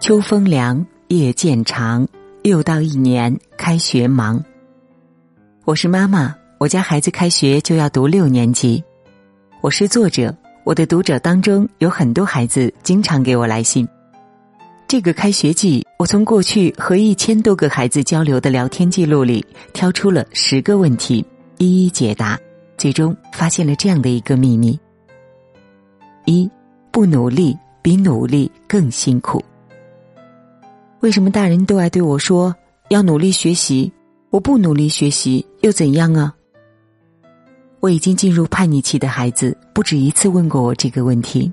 秋风凉，夜渐长，又到一年开学忙。我是妈妈，我家孩子开学就要读六年级。我是作者，我的读者当中有很多孩子经常给我来信。这个开学季，我从过去和一千多个孩子交流的聊天记录里挑出了十个问题，一一解答，最终发现了这样的一个秘密：一，不努力比努力更辛苦。为什么大人都爱对我说要努力学习？我不努力学习又怎样啊？我已经进入叛逆期的孩子不止一次问过我这个问题。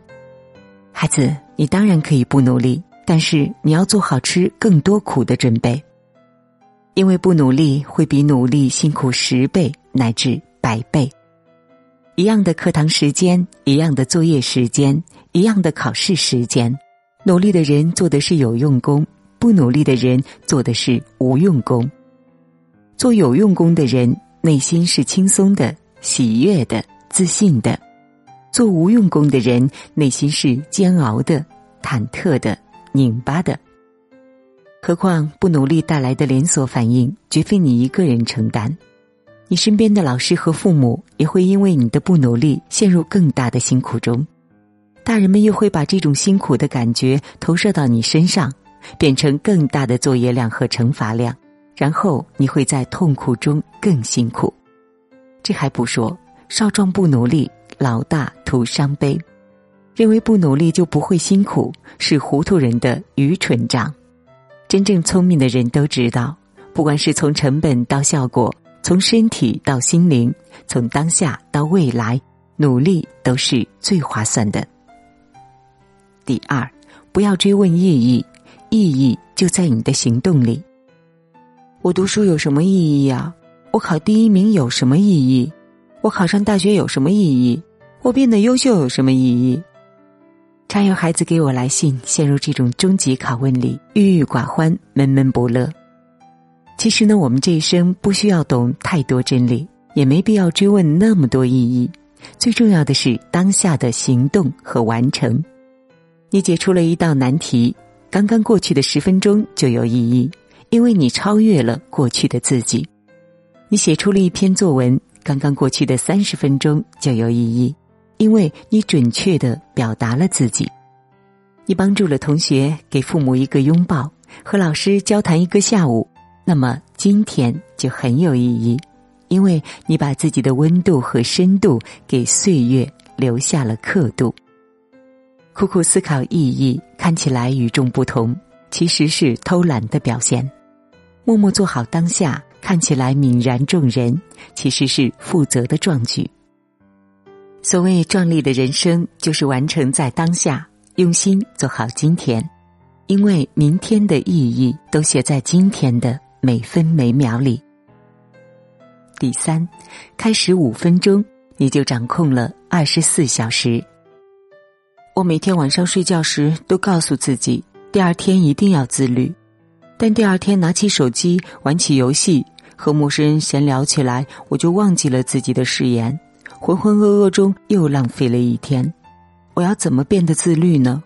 孩子，你当然可以不努力，但是你要做好吃更多苦的准备，因为不努力会比努力辛苦十倍乃至百倍。一样的课堂时间，一样的作业时间，一样的考试时间，努力的人做的是有用功。不努力的人做的是无用功，做有用功的人内心是轻松的、喜悦的、自信的；做无用功的人内心是煎熬的、忐忑的、拧巴的。何况不努力带来的连锁反应，绝非你一个人承担，你身边的老师和父母也会因为你的不努力陷入更大的辛苦中，大人们又会把这种辛苦的感觉投射到你身上。变成更大的作业量和惩罚量，然后你会在痛苦中更辛苦。这还不说，少壮不努力，老大徒伤悲。认为不努力就不会辛苦，是糊涂人的愚蠢账。真正聪明的人都知道，不管是从成本到效果，从身体到心灵，从当下到未来，努力都是最划算的。第二，不要追问意义。意义就在你的行动里。我读书有什么意义呀？我考第一名有什么意义？我考上大学有什么意义？我变得优秀有什么意义？常有孩子给我来信，陷入这种终极拷问里，郁郁寡欢，闷闷不乐。其实呢，我们这一生不需要懂太多真理，也没必要追问那么多意义。最重要的是当下的行动和完成。你解出了一道难题。刚刚过去的十分钟就有意义，因为你超越了过去的自己；你写出了一篇作文，刚刚过去的三十分钟就有意义，因为你准确的表达了自己；你帮助了同学，给父母一个拥抱，和老师交谈一个下午，那么今天就很有意义，因为你把自己的温度和深度给岁月留下了刻度。苦苦思考意义，看起来与众不同，其实是偷懒的表现；默默做好当下，看起来泯然众人，其实是负责的壮举。所谓壮丽的人生，就是完成在当下，用心做好今天，因为明天的意义都写在今天的每分每秒里。第三，开始五分钟，你就掌控了二十四小时。我每天晚上睡觉时都告诉自己，第二天一定要自律。但第二天拿起手机玩起游戏，和陌生人闲聊起来，我就忘记了自己的誓言，浑浑噩噩中又浪费了一天。我要怎么变得自律呢？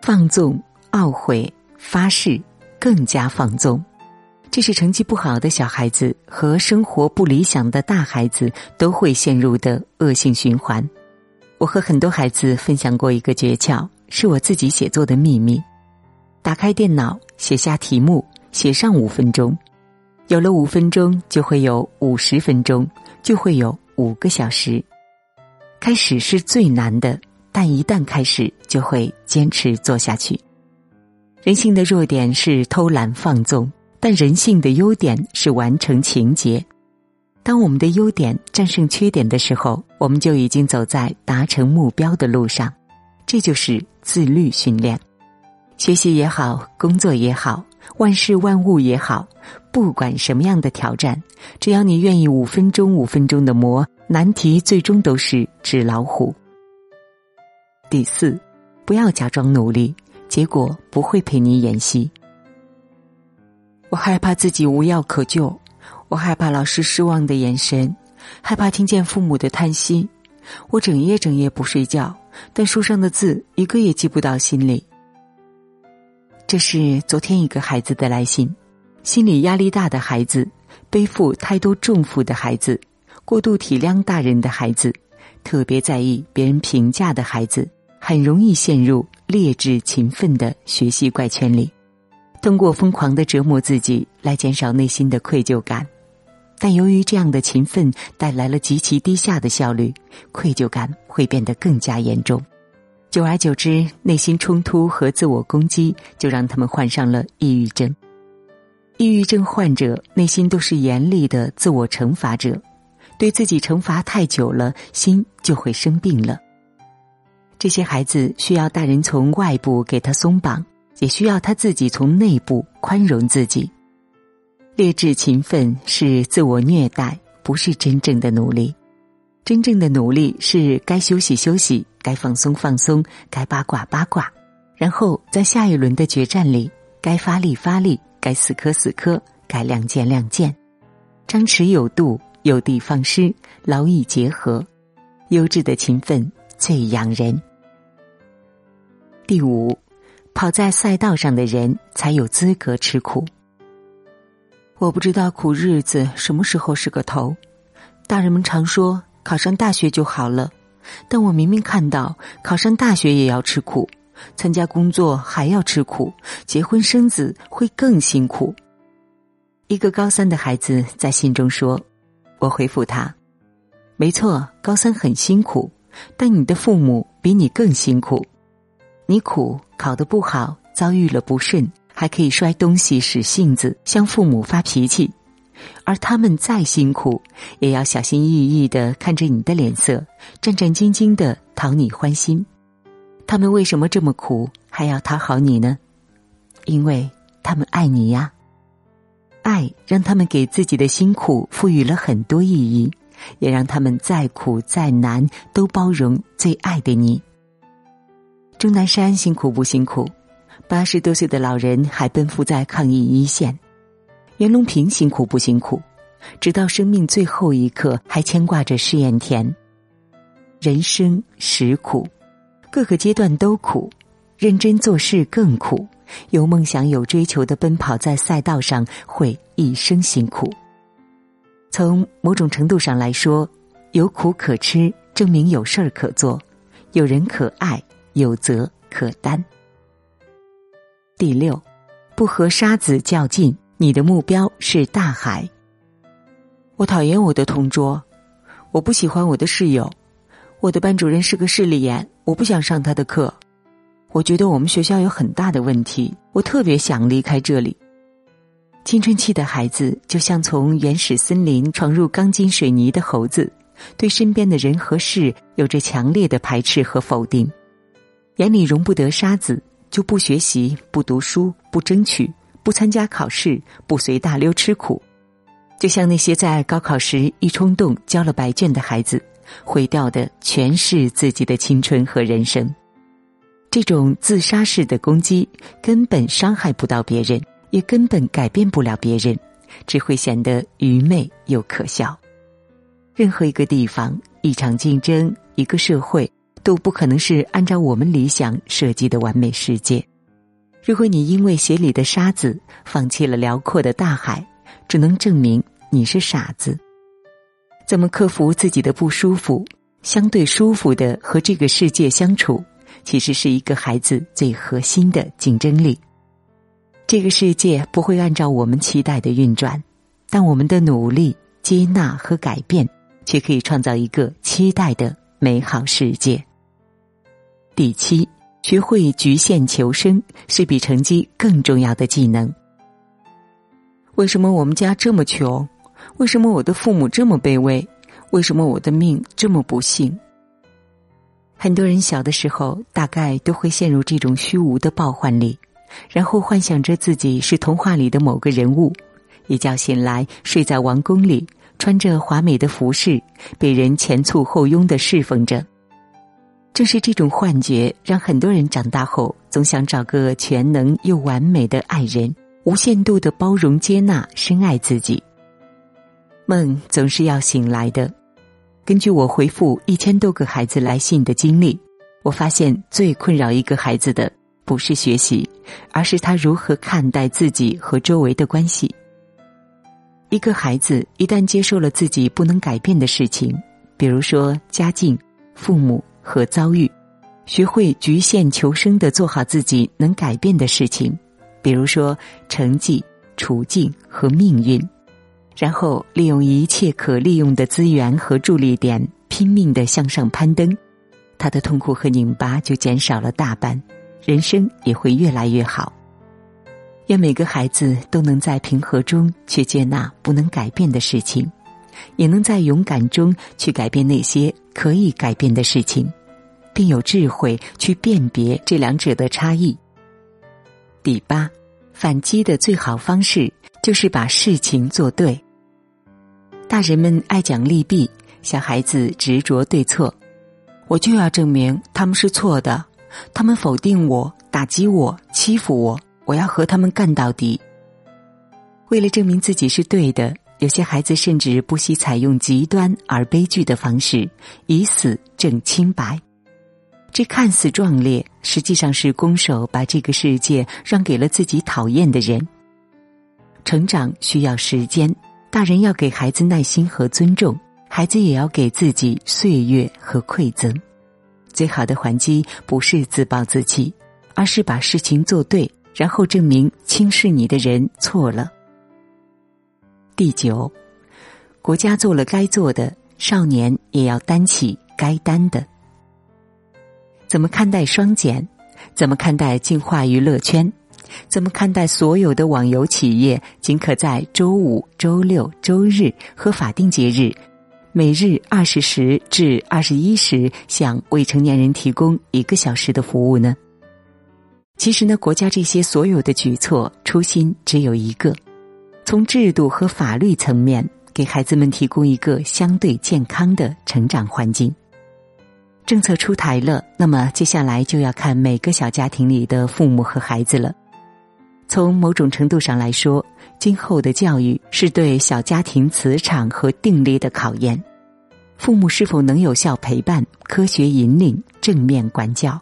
放纵、懊悔、发誓，更加放纵，这是成绩不好的小孩子和生活不理想的大孩子都会陷入的恶性循环。我和很多孩子分享过一个诀窍，是我自己写作的秘密：打开电脑，写下题目，写上五分钟。有了五分钟，就会有五十分钟，就会有五个小时。开始是最难的，但一旦开始，就会坚持做下去。人性的弱点是偷懒放纵，但人性的优点是完成情节。当我们的优点战胜缺点的时候，我们就已经走在达成目标的路上。这就是自律训练。学习也好，工作也好，万事万物也好，不管什么样的挑战，只要你愿意五分钟五分钟的磨，难题最终都是纸老虎。第四，不要假装努力，结果不会陪你演戏。我害怕自己无药可救。我害怕老师失望的眼神，害怕听见父母的叹息。我整夜整夜不睡觉，但书上的字一个也记不到心里。这是昨天一个孩子的来信，心理压力大的孩子，背负太多重负的孩子，过度体谅大人的孩子，特别在意别人评价的孩子，很容易陷入劣质勤奋的学习怪圈里，通过疯狂的折磨自己来减少内心的愧疚感。但由于这样的勤奋带来了极其低下的效率，愧疚感会变得更加严重。久而久之，内心冲突和自我攻击就让他们患上了抑郁症。抑郁症患者内心都是严厉的自我惩罚者，对自己惩罚太久了，心就会生病了。这些孩子需要大人从外部给他松绑，也需要他自己从内部宽容自己。劣质勤奋是自我虐待，不是真正的努力。真正的努力是该休息休息，该放松放松，该八卦八卦。然后在下一轮的决战里，该发力发力，该死磕死磕，该亮剑亮剑。张弛有度，有的放矢，劳逸结合。优质的勤奋最养人。第五，跑在赛道上的人才有资格吃苦。我不知道苦日子什么时候是个头。大人们常说考上大学就好了，但我明明看到考上大学也要吃苦，参加工作还要吃苦，结婚生子会更辛苦。一个高三的孩子在信中说：“我回复他，没错，高三很辛苦，但你的父母比你更辛苦。你苦，考得不好，遭遇了不顺。”还可以摔东西、使性子，向父母发脾气，而他们再辛苦，也要小心翼翼的看着你的脸色，战战兢兢的讨你欢心。他们为什么这么苦，还要讨好你呢？因为他们爱你呀，爱让他们给自己的辛苦赋予了很多意义，也让他们再苦再难都包容最爱的你。钟南山辛苦不辛苦？八十多岁的老人还奔赴在抗疫一线，袁隆平辛苦不辛苦？直到生命最后一刻还牵挂着试验田。人生实苦，各个阶段都苦，认真做事更苦。有梦想、有追求的奔跑在赛道上，会一生辛苦。从某种程度上来说，有苦可吃，证明有事儿可做，有人可爱，有责可担。第六，不和沙子较劲，你的目标是大海。我讨厌我的同桌，我不喜欢我的室友，我的班主任是个势利眼，我不想上他的课。我觉得我们学校有很大的问题，我特别想离开这里。青春期的孩子就像从原始森林闯入钢筋水泥的猴子，对身边的人和事有着强烈的排斥和否定，眼里容不得沙子。就不学习，不读书，不争取，不参加考试，不随大溜吃苦，就像那些在高考时一冲动交了白卷的孩子，毁掉的全是自己的青春和人生。这种自杀式的攻击根本伤害不到别人，也根本改变不了别人，只会显得愚昧又可笑。任何一个地方，一场竞争，一个社会。都不可能是按照我们理想设计的完美世界。如果你因为鞋里的沙子放弃了辽阔的大海，只能证明你是傻子。怎么克服自己的不舒服，相对舒服的和这个世界相处，其实是一个孩子最核心的竞争力。这个世界不会按照我们期待的运转，但我们的努力、接纳和改变，却可以创造一个期待的美好世界。第七，学会局限求生是比成绩更重要的技能。为什么我们家这么穷？为什么我的父母这么卑微？为什么我的命这么不幸？很多人小的时候大概都会陷入这种虚无的抱幻里，然后幻想着自己是童话里的某个人物，一觉醒来睡在王宫里，穿着华美的服饰，被人前簇后拥的侍奉着。正是这种幻觉，让很多人长大后总想找个全能又完美的爱人，无限度的包容、接纳、深爱自己。梦总是要醒来的。根据我回复一千多个孩子来信的经历，我发现最困扰一个孩子的，不是学习，而是他如何看待自己和周围的关系。一个孩子一旦接受了自己不能改变的事情，比如说家境、父母和遭遇，学会局限求生的做好自己能改变的事情，比如说成绩、处境和命运，然后利用一切可利用的资源和助力点，拼命的向上攀登，他的痛苦和拧巴就减少了大半，人生也会越来越好。愿每个孩子都能在平和中去接纳不能改变的事情，也能在勇敢中去改变那些可以改变的事情，并有智慧去辨别这两者的差异。第八，反击的最好方式就是把事情做对。大人们爱讲利弊，小孩子执着对错。我就要证明他们是错的，他们否定我、打击我、欺负我。我要和他们干到底。为了证明自己是对的，有些孩子甚至不惜采用极端而悲剧的方式，以死证清白。这看似壮烈，实际上是攻守把这个世界让给了自己讨厌的人。成长需要时间，大人要给孩子耐心和尊重，孩子也要给自己岁月和馈赠。最好的还击不是自暴自弃，而是把事情做对。然后证明轻视你的人错了。第九，国家做了该做的，少年也要担起该担的。怎么看待双减？怎么看待进化娱乐圈？怎么看待所有的网游企业仅可在周五、周六、周日和法定节日，每日二十时至二十一时向未成年人提供一个小时的服务呢？其实呢，国家这些所有的举措初心只有一个：从制度和法律层面给孩子们提供一个相对健康的成长环境。政策出台了，那么接下来就要看每个小家庭里的父母和孩子了。从某种程度上来说，今后的教育是对小家庭磁场和定力的考验。父母是否能有效陪伴、科学引领、正面管教？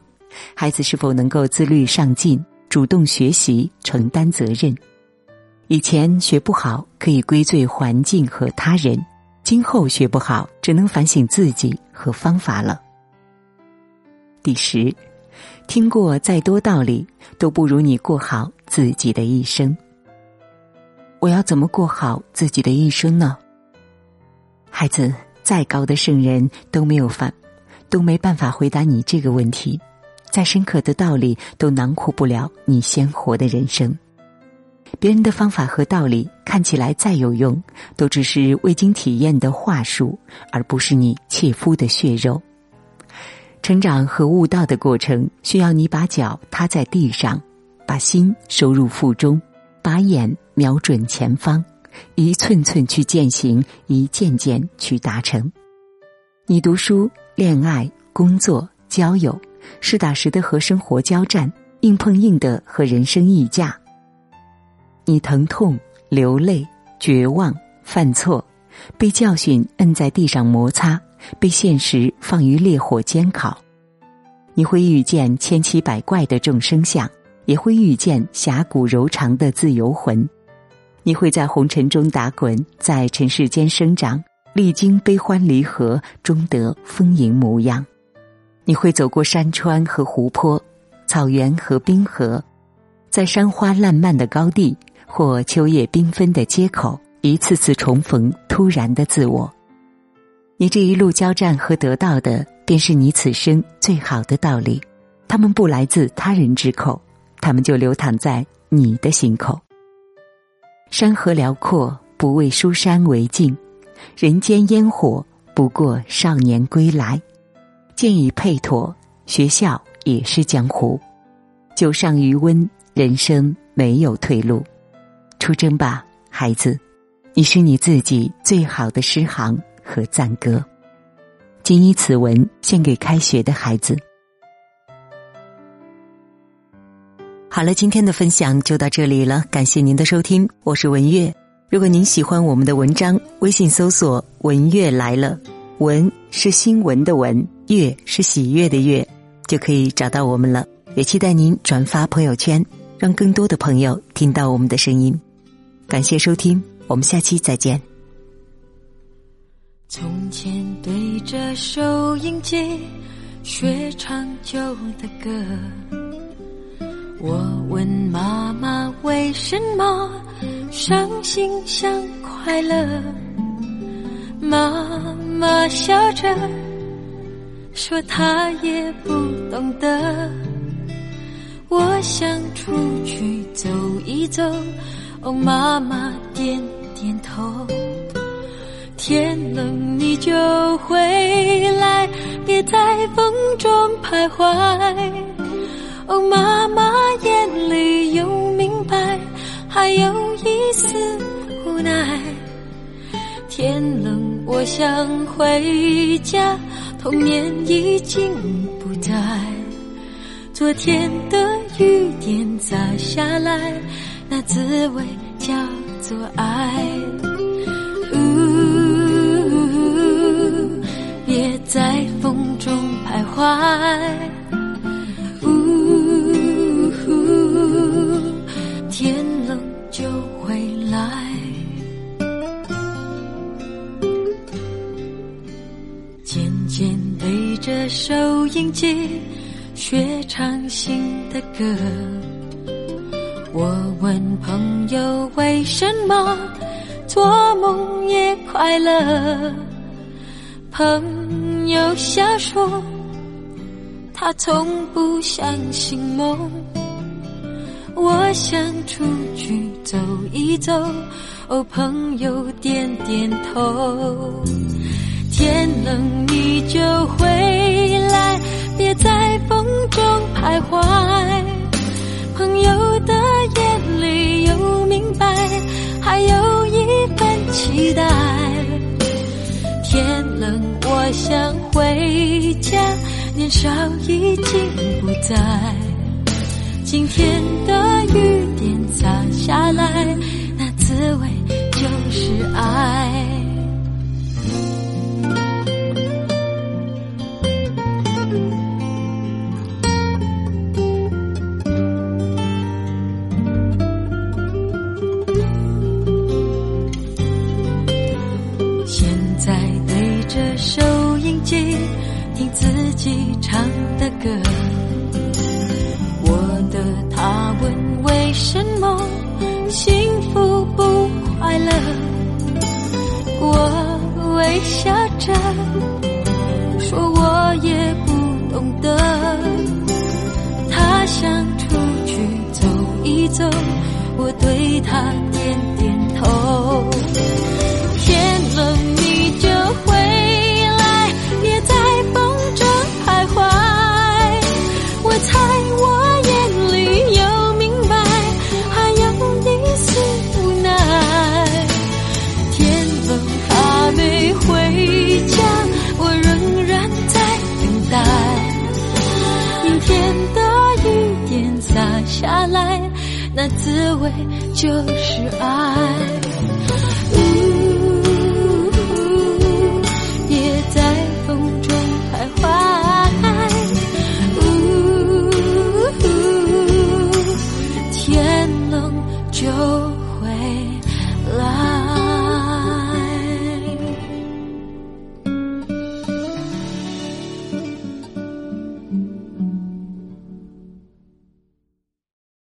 孩子是否能够自律上进、主动学习、承担责任？以前学不好可以归罪环境和他人，今后学不好只能反省自己和方法了。第十，听过再多道理，都不如你过好自己的一生。我要怎么过好自己的一生呢？孩子，再高的圣人都没有法，都没办法回答你这个问题。再深刻的道理都囊括不了你鲜活的人生。别人的方法和道理看起来再有用，都只是未经体验的话术，而不是你切肤的血肉。成长和悟道的过程，需要你把脚踏在地上，把心收入腹中，把眼瞄准前方，一寸寸去践行，一件件去达成。你读书、恋爱、工作、交友。实打实的和生活交战，硬碰硬的和人生议价。你疼痛、流泪、绝望、犯错，被教训摁在地上摩擦，被现实放于烈火煎烤。你会遇见千奇百怪的众生相，也会遇见侠骨柔肠的自由魂。你会在红尘中打滚，在尘世间生长，历经悲欢离合，终得丰盈模样。你会走过山川和湖泊，草原和冰河，在山花烂漫的高地或秋叶缤纷的街口，一次次重逢突然的自我。你这一路交战和得到的，便是你此生最好的道理。他们不来自他人之口，他们就流淌在你的心口。山河辽阔，不为书山为镜；人间烟火，不过少年归来。剑已配妥，学校也是江湖，酒上余温，人生没有退路，出征吧，孩子，你是你自己最好的诗行和赞歌。谨以此文献给开学的孩子。好了，今天的分享就到这里了，感谢您的收听，我是文月。如果您喜欢我们的文章，微信搜索“文月来了”，文是新闻的文。月是喜悦的月，就可以找到我们了。也期待您转发朋友圈。让更多的朋友听到我们的声音。感谢收听，我们下期再见。从前对着收音机学唱旧的歌，我问妈妈为什么伤心像快乐，妈妈笑着说她也不懂得。我想出去走一走，哦，妈妈点点头。天冷你就回来，别在风中徘徊。哦，妈妈眼里有明白，还有一丝无奈。天冷我想回家，童年已经不在。昨天的雨点洒下来，那滋味叫做爱。呜，别在风中徘徊。呜，天冷就回来。渐渐对着收音机。学唱新的歌，朋友为什么做梦也快乐。朋友笑说，他从不相信梦。我想出去走一走，哦，朋友点点头。天冷你就回来，别在风中徘徊。朋友的都明白，还有一份期待。天冷我想回家，年少已经不在。今天的雨点洒下来，那滋味就是爱。我微笑着说我也不懂得，他想出去走一走，我对他点点头。天冷。你就回那滋味就是爱。